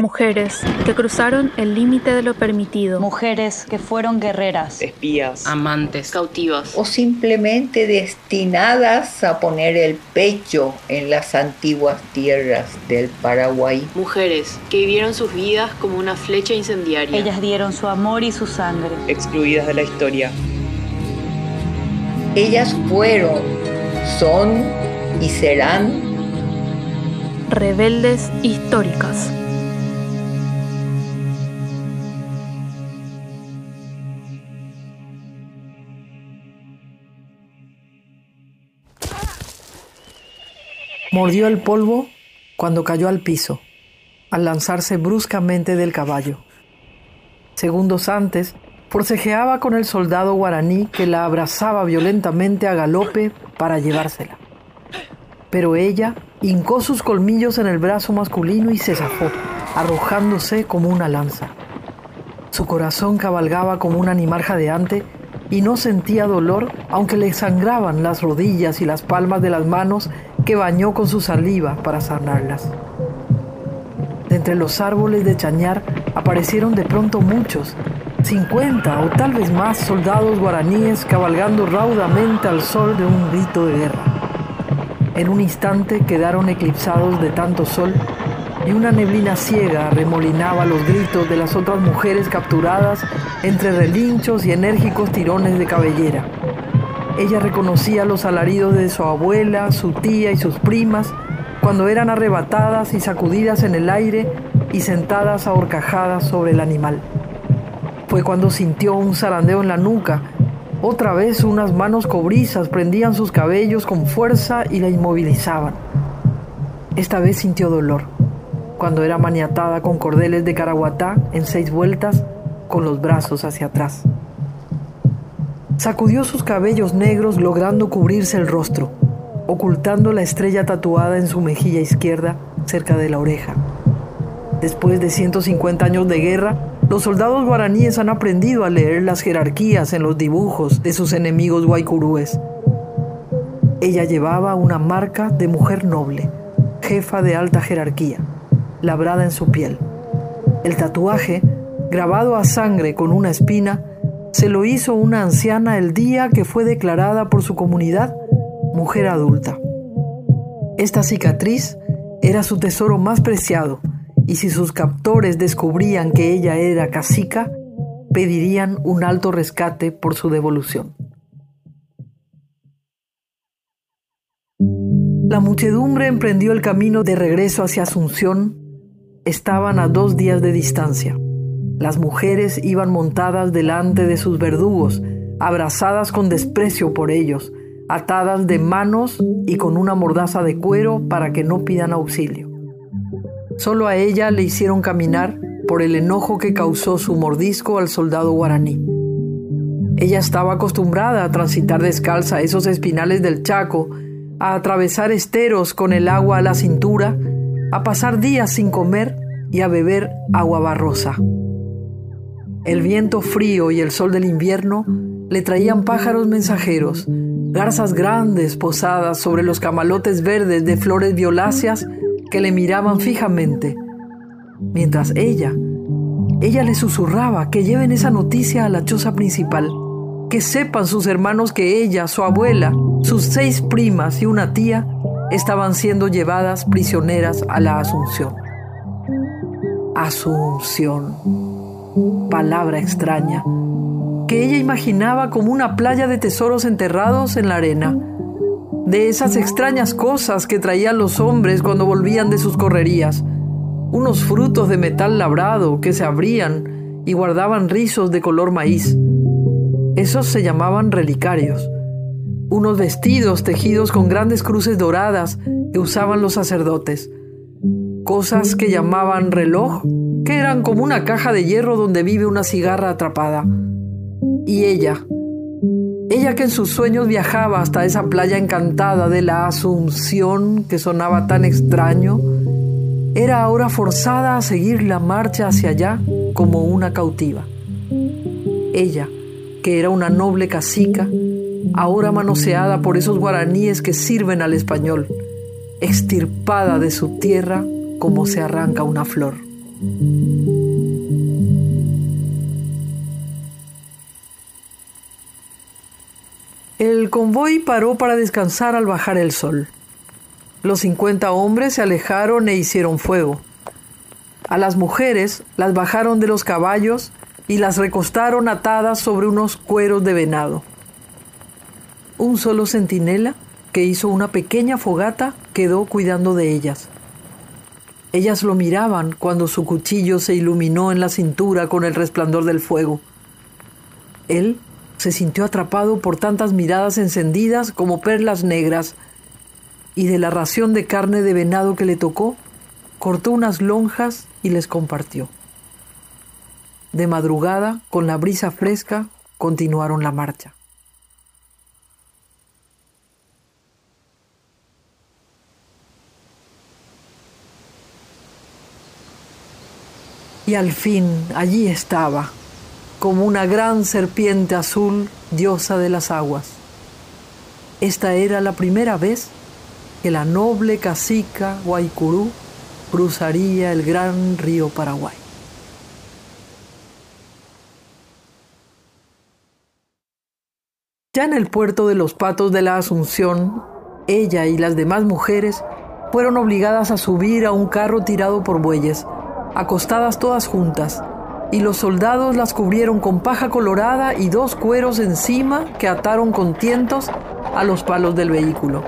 Mujeres que cruzaron el límite de lo permitido. Mujeres que fueron guerreras, espías, amantes, cautivas o simplemente destinadas a poner el pecho en las antiguas tierras del Paraguay. Mujeres que vivieron sus vidas como una flecha incendiaria. Ellas dieron su amor y su sangre. Excluidas de la historia. Ellas fueron, son y serán rebeldes históricas. Mordió el polvo cuando cayó al piso, al lanzarse bruscamente del caballo. Segundos antes, forcejeaba con el soldado guaraní que la abrazaba violentamente a galope para llevársela. Pero ella hincó sus colmillos en el brazo masculino y se zafó, arrojándose como una lanza. Su corazón cabalgaba como un animal jadeante y no sentía dolor aunque le sangraban las rodillas y las palmas de las manos que bañó con su saliva para sanarlas. De entre los árboles de Chañar aparecieron de pronto muchos, cincuenta o tal vez más soldados guaraníes cabalgando raudamente al sol de un grito de guerra. En un instante quedaron eclipsados de tanto sol y una neblina ciega remolinaba los gritos de las otras mujeres capturadas entre relinchos y enérgicos tirones de cabellera. Ella reconocía los alaridos de su abuela, su tía y sus primas cuando eran arrebatadas y sacudidas en el aire y sentadas ahorcajadas sobre el animal. Fue cuando sintió un zarandeo en la nuca. Otra vez unas manos cobrizas prendían sus cabellos con fuerza y la inmovilizaban. Esta vez sintió dolor, cuando era maniatada con cordeles de caraguatá en seis vueltas con los brazos hacia atrás. Sacudió sus cabellos negros logrando cubrirse el rostro, ocultando la estrella tatuada en su mejilla izquierda cerca de la oreja. Después de 150 años de guerra, los soldados guaraníes han aprendido a leer las jerarquías en los dibujos de sus enemigos guaycurúes. Ella llevaba una marca de mujer noble, jefa de alta jerarquía, labrada en su piel. El tatuaje, grabado a sangre con una espina, se lo hizo una anciana el día que fue declarada por su comunidad mujer adulta. Esta cicatriz era su tesoro más preciado y si sus captores descubrían que ella era cacica, pedirían un alto rescate por su devolución. La muchedumbre emprendió el camino de regreso hacia Asunción. Estaban a dos días de distancia. Las mujeres iban montadas delante de sus verdugos, abrazadas con desprecio por ellos, atadas de manos y con una mordaza de cuero para que no pidan auxilio. Solo a ella le hicieron caminar por el enojo que causó su mordisco al soldado guaraní. Ella estaba acostumbrada a transitar descalza esos espinales del Chaco, a atravesar esteros con el agua a la cintura, a pasar días sin comer y a beber agua barrosa. El viento frío y el sol del invierno le traían pájaros mensajeros, garzas grandes posadas sobre los camalotes verdes de flores violáceas que le miraban fijamente, mientras ella, ella le susurraba que lleven esa noticia a la choza principal, que sepan sus hermanos que ella, su abuela, sus seis primas y una tía estaban siendo llevadas prisioneras a la Asunción. Asunción palabra extraña, que ella imaginaba como una playa de tesoros enterrados en la arena, de esas extrañas cosas que traían los hombres cuando volvían de sus correrías, unos frutos de metal labrado que se abrían y guardaban rizos de color maíz. Esos se llamaban relicarios, unos vestidos tejidos con grandes cruces doradas que usaban los sacerdotes, cosas que llamaban reloj que eran como una caja de hierro donde vive una cigarra atrapada. Y ella, ella que en sus sueños viajaba hasta esa playa encantada de la Asunción que sonaba tan extraño, era ahora forzada a seguir la marcha hacia allá como una cautiva. Ella, que era una noble cacica, ahora manoseada por esos guaraníes que sirven al español, extirpada de su tierra como se arranca una flor. El convoy paró para descansar al bajar el sol. Los 50 hombres se alejaron e hicieron fuego. A las mujeres las bajaron de los caballos y las recostaron atadas sobre unos cueros de venado. Un solo centinela, que hizo una pequeña fogata, quedó cuidando de ellas. Ellas lo miraban cuando su cuchillo se iluminó en la cintura con el resplandor del fuego. Él se sintió atrapado por tantas miradas encendidas como perlas negras, y de la ración de carne de venado que le tocó, cortó unas lonjas y les compartió. De madrugada, con la brisa fresca, continuaron la marcha. Y al fin allí estaba, como una gran serpiente azul, diosa de las aguas. Esta era la primera vez que la noble cacica Guaycurú cruzaría el gran río Paraguay. Ya en el puerto de los Patos de la Asunción, ella y las demás mujeres fueron obligadas a subir a un carro tirado por bueyes, acostadas todas juntas, y los soldados las cubrieron con paja colorada y dos cueros encima que ataron con tientos a los palos del vehículo.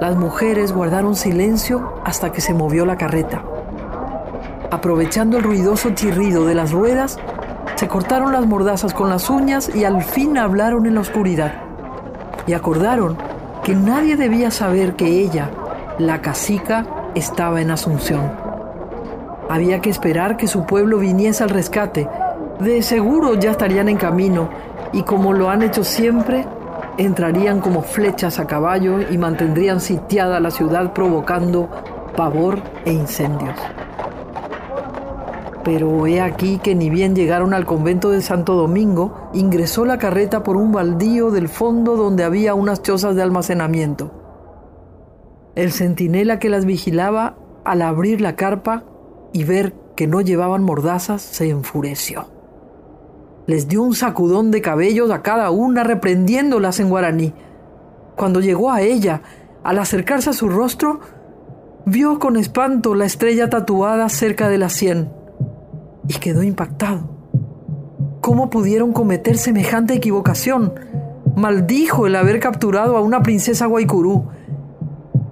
Las mujeres guardaron silencio hasta que se movió la carreta. Aprovechando el ruidoso chirrido de las ruedas, se cortaron las mordazas con las uñas y al fin hablaron en la oscuridad. Y acordaron que nadie debía saber que ella, la cacica, estaba en Asunción. Había que esperar que su pueblo viniese al rescate. De seguro ya estarían en camino y como lo han hecho siempre, entrarían como flechas a caballo y mantendrían sitiada la ciudad provocando pavor e incendios. Pero he aquí que ni bien llegaron al convento de Santo Domingo, ingresó la carreta por un baldío del fondo donde había unas chozas de almacenamiento. El centinela que las vigilaba, al abrir la carpa, y ver que no llevaban mordazas, se enfureció. Les dio un sacudón de cabellos a cada una, reprendiéndolas en guaraní. Cuando llegó a ella, al acercarse a su rostro, vio con espanto la estrella tatuada cerca de la sien y quedó impactado. ¿Cómo pudieron cometer semejante equivocación? Maldijo el haber capturado a una princesa Guaycurú.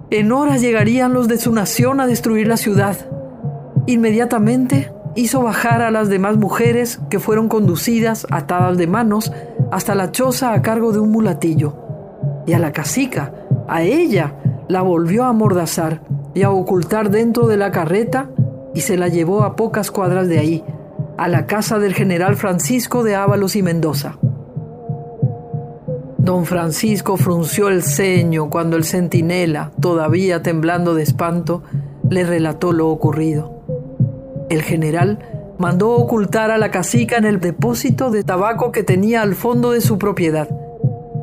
En horas llegarían los de su nación a destruir la ciudad. Inmediatamente hizo bajar a las demás mujeres que fueron conducidas atadas de manos hasta la choza a cargo de un mulatillo. Y a la cacica, a ella, la volvió a amordazar y a ocultar dentro de la carreta y se la llevó a pocas cuadras de ahí, a la casa del general Francisco de Ábalos y Mendoza. Don Francisco frunció el ceño cuando el centinela, todavía temblando de espanto, le relató lo ocurrido. El general mandó ocultar a la cacica en el depósito de tabaco que tenía al fondo de su propiedad.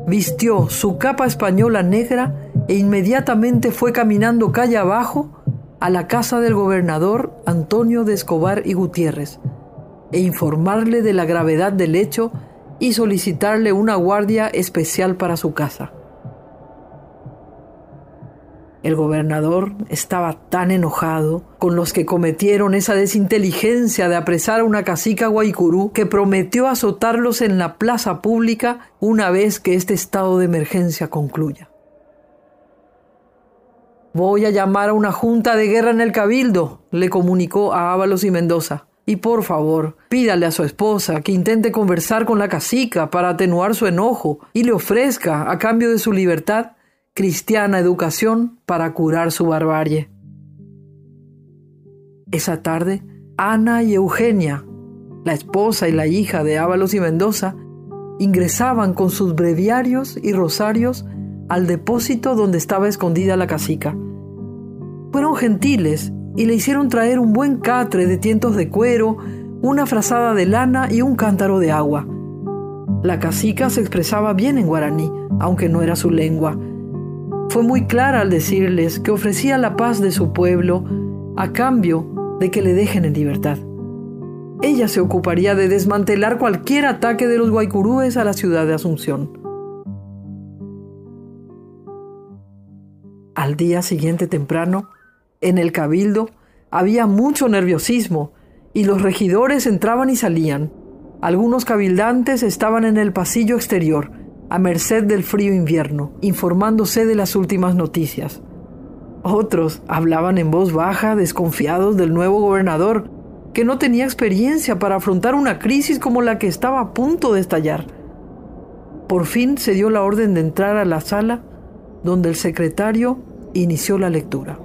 Vistió su capa española negra e inmediatamente fue caminando calle abajo a la casa del gobernador Antonio de Escobar y Gutiérrez e informarle de la gravedad del hecho y solicitarle una guardia especial para su casa. El gobernador estaba tan enojado con los que cometieron esa desinteligencia de apresar a una cacica guaycurú que prometió azotarlos en la plaza pública una vez que este estado de emergencia concluya. Voy a llamar a una junta de guerra en el cabildo, le comunicó a Ábalos y Mendoza. Y por favor, pídale a su esposa que intente conversar con la cacica para atenuar su enojo y le ofrezca, a cambio de su libertad, cristiana educación para curar su barbarie. Esa tarde, Ana y Eugenia, la esposa y la hija de Ábalos y Mendoza, ingresaban con sus breviarios y rosarios al depósito donde estaba escondida la casica. Fueron gentiles y le hicieron traer un buen catre de tientos de cuero, una frazada de lana y un cántaro de agua. La casica se expresaba bien en guaraní, aunque no era su lengua, fue muy clara al decirles que ofrecía la paz de su pueblo a cambio de que le dejen en libertad. Ella se ocuparía de desmantelar cualquier ataque de los guaycurúes a la ciudad de Asunción. Al día siguiente temprano, en el cabildo, había mucho nerviosismo y los regidores entraban y salían. Algunos cabildantes estaban en el pasillo exterior, a merced del frío invierno, informándose de las últimas noticias. Otros hablaban en voz baja, desconfiados del nuevo gobernador, que no tenía experiencia para afrontar una crisis como la que estaba a punto de estallar. Por fin se dio la orden de entrar a la sala donde el secretario inició la lectura.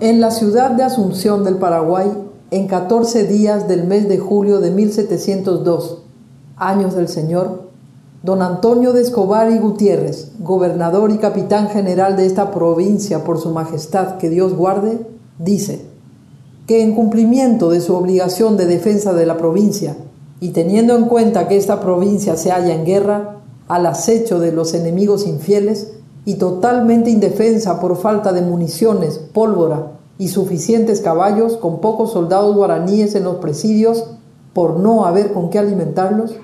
En la ciudad de Asunción del Paraguay, en 14 días del mes de julio de 1702, años del Señor, don Antonio de Escobar y Gutiérrez, gobernador y capitán general de esta provincia por su majestad que Dios guarde, dice que en cumplimiento de su obligación de defensa de la provincia y teniendo en cuenta que esta provincia se halla en guerra, al acecho de los enemigos infieles y totalmente indefensa por falta de municiones, pólvora y suficientes caballos con pocos soldados guaraníes en los presidios por no haber con qué alimentarlos,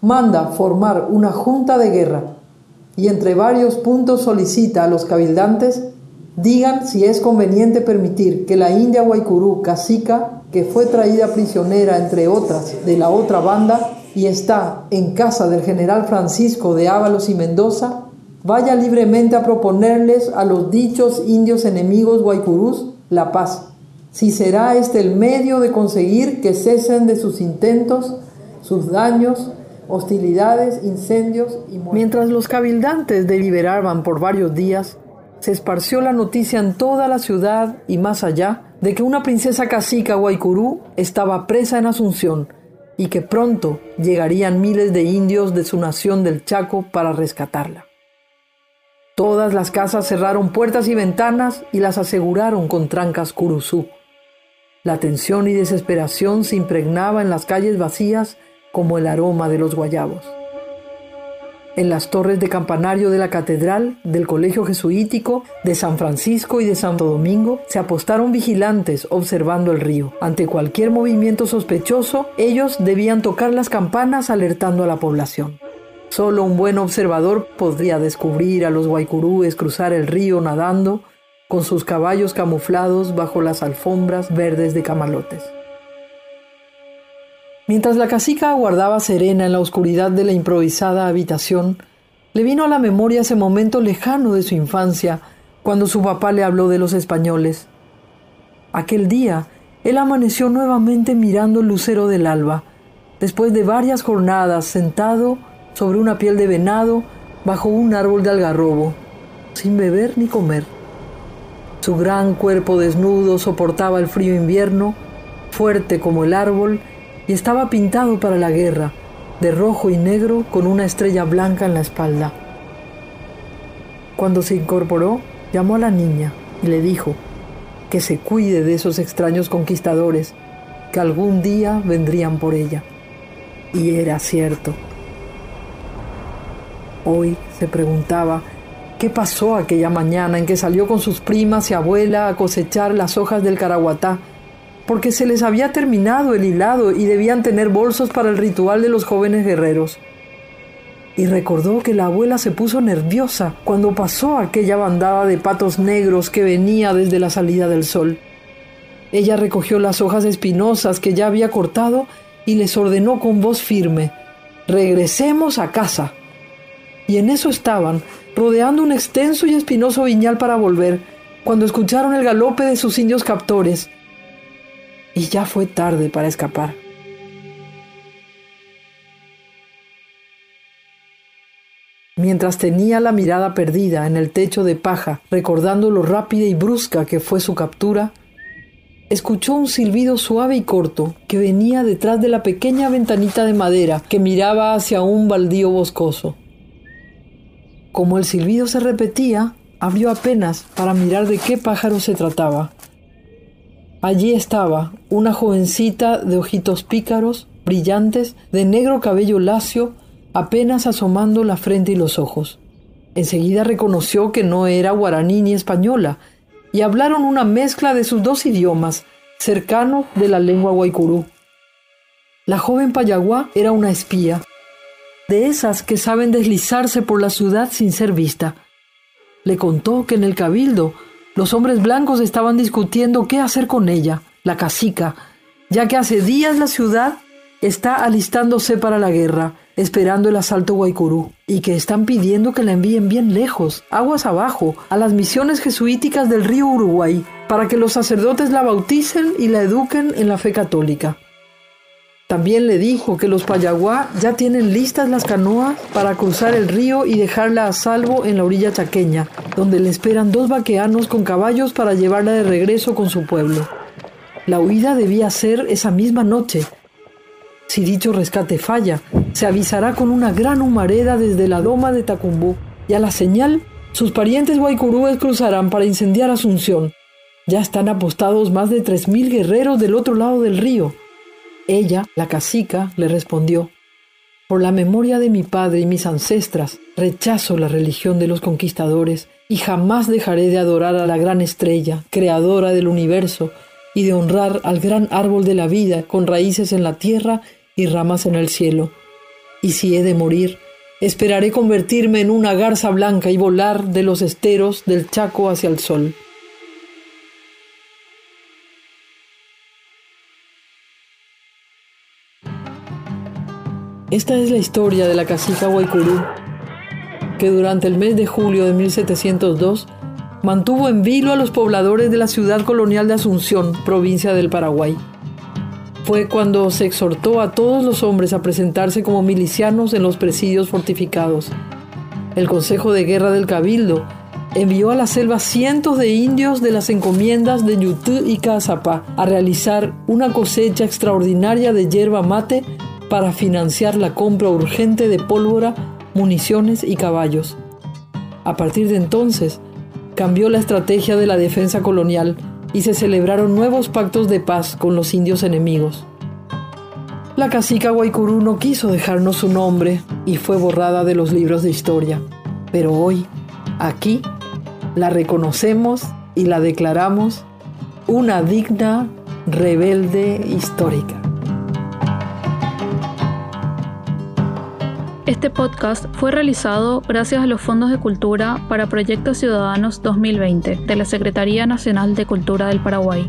manda formar una junta de guerra y entre varios puntos solicita a los cabildantes digan si es conveniente permitir que la India Guaycurú cacica, que fue traída prisionera entre otras de la otra banda y está en casa del general Francisco de Ábalos y Mendoza, vaya libremente a proponerles a los dichos indios enemigos guaycurús la paz, si será este el medio de conseguir que cesen de sus intentos, sus daños, hostilidades, incendios y Mientras los cabildantes deliberaban por varios días, se esparció la noticia en toda la ciudad y más allá de que una princesa cacica guaycurú estaba presa en Asunción y que pronto llegarían miles de indios de su nación del Chaco para rescatarla. Todas las casas cerraron puertas y ventanas y las aseguraron con trancas curuzú. La tensión y desesperación se impregnaba en las calles vacías como el aroma de los guayabos. En las torres de campanario de la catedral, del colegio jesuítico, de San Francisco y de Santo Domingo, se apostaron vigilantes observando el río. Ante cualquier movimiento sospechoso, ellos debían tocar las campanas alertando a la población. Solo un buen observador podría descubrir a los guaycurúes cruzar el río nadando con sus caballos camuflados bajo las alfombras verdes de camalotes. Mientras la casica aguardaba serena en la oscuridad de la improvisada habitación, le vino a la memoria ese momento lejano de su infancia, cuando su papá le habló de los españoles. Aquel día, él amaneció nuevamente mirando el lucero del alba, después de varias jornadas sentado sobre una piel de venado bajo un árbol de algarrobo, sin beber ni comer. Su gran cuerpo desnudo soportaba el frío invierno, fuerte como el árbol, y estaba pintado para la guerra, de rojo y negro con una estrella blanca en la espalda. Cuando se incorporó, llamó a la niña y le dijo que se cuide de esos extraños conquistadores, que algún día vendrían por ella. Y era cierto. Hoy se preguntaba qué pasó aquella mañana en que salió con sus primas y abuela a cosechar las hojas del caraguatá porque se les había terminado el hilado y debían tener bolsos para el ritual de los jóvenes guerreros. Y recordó que la abuela se puso nerviosa cuando pasó aquella bandada de patos negros que venía desde la salida del sol. Ella recogió las hojas espinosas que ya había cortado y les ordenó con voz firme, regresemos a casa. Y en eso estaban, rodeando un extenso y espinoso viñal para volver, cuando escucharon el galope de sus indios captores, y ya fue tarde para escapar. Mientras tenía la mirada perdida en el techo de paja, recordando lo rápida y brusca que fue su captura, escuchó un silbido suave y corto que venía detrás de la pequeña ventanita de madera que miraba hacia un baldío boscoso. Como el silbido se repetía, abrió apenas para mirar de qué pájaro se trataba. Allí estaba una jovencita de ojitos pícaros, brillantes, de negro cabello lacio, apenas asomando la frente y los ojos. Enseguida reconoció que no era guaraní ni española, y hablaron una mezcla de sus dos idiomas, cercanos de la lengua guaycurú. La joven Payaguá era una espía, de esas que saben deslizarse por la ciudad sin ser vista. Le contó que en el cabildo los hombres blancos estaban discutiendo qué hacer con ella, la cacica, ya que hace días la ciudad está alistándose para la guerra, esperando el asalto Guaycurú, y que están pidiendo que la envíen bien lejos, aguas abajo, a las misiones jesuíticas del río Uruguay, para que los sacerdotes la bauticen y la eduquen en la fe católica. También le dijo que los Payaguá ya tienen listas las canoas para cruzar el río y dejarla a salvo en la orilla chaqueña, donde le esperan dos vaqueanos con caballos para llevarla de regreso con su pueblo. La huida debía ser esa misma noche. Si dicho rescate falla, se avisará con una gran humareda desde la loma de Tacumbú y a la señal, sus parientes guaycurúes cruzarán para incendiar Asunción. Ya están apostados más de tres mil guerreros del otro lado del río. Ella, la cacica, le respondió, Por la memoria de mi padre y mis ancestras, rechazo la religión de los conquistadores y jamás dejaré de adorar a la gran estrella, creadora del universo, y de honrar al gran árbol de la vida con raíces en la tierra y ramas en el cielo. Y si he de morir, esperaré convertirme en una garza blanca y volar de los esteros del Chaco hacia el sol. Esta es la historia de la cacica Guaycurú, que durante el mes de julio de 1702 mantuvo en vilo a los pobladores de la ciudad colonial de Asunción, provincia del Paraguay. Fue cuando se exhortó a todos los hombres a presentarse como milicianos en los presidios fortificados. El Consejo de Guerra del Cabildo envió a la selva cientos de indios de las encomiendas de Yutú y Cazapá a realizar una cosecha extraordinaria de hierba mate para financiar la compra urgente de pólvora, municiones y caballos. A partir de entonces, cambió la estrategia de la defensa colonial y se celebraron nuevos pactos de paz con los indios enemigos. La cacica Guaycurú no quiso dejarnos su nombre y fue borrada de los libros de historia, pero hoy, aquí, la reconocemos y la declaramos una digna rebelde histórica. Este podcast fue realizado gracias a los Fondos de Cultura para Proyectos Ciudadanos 2020 de la Secretaría Nacional de Cultura del Paraguay.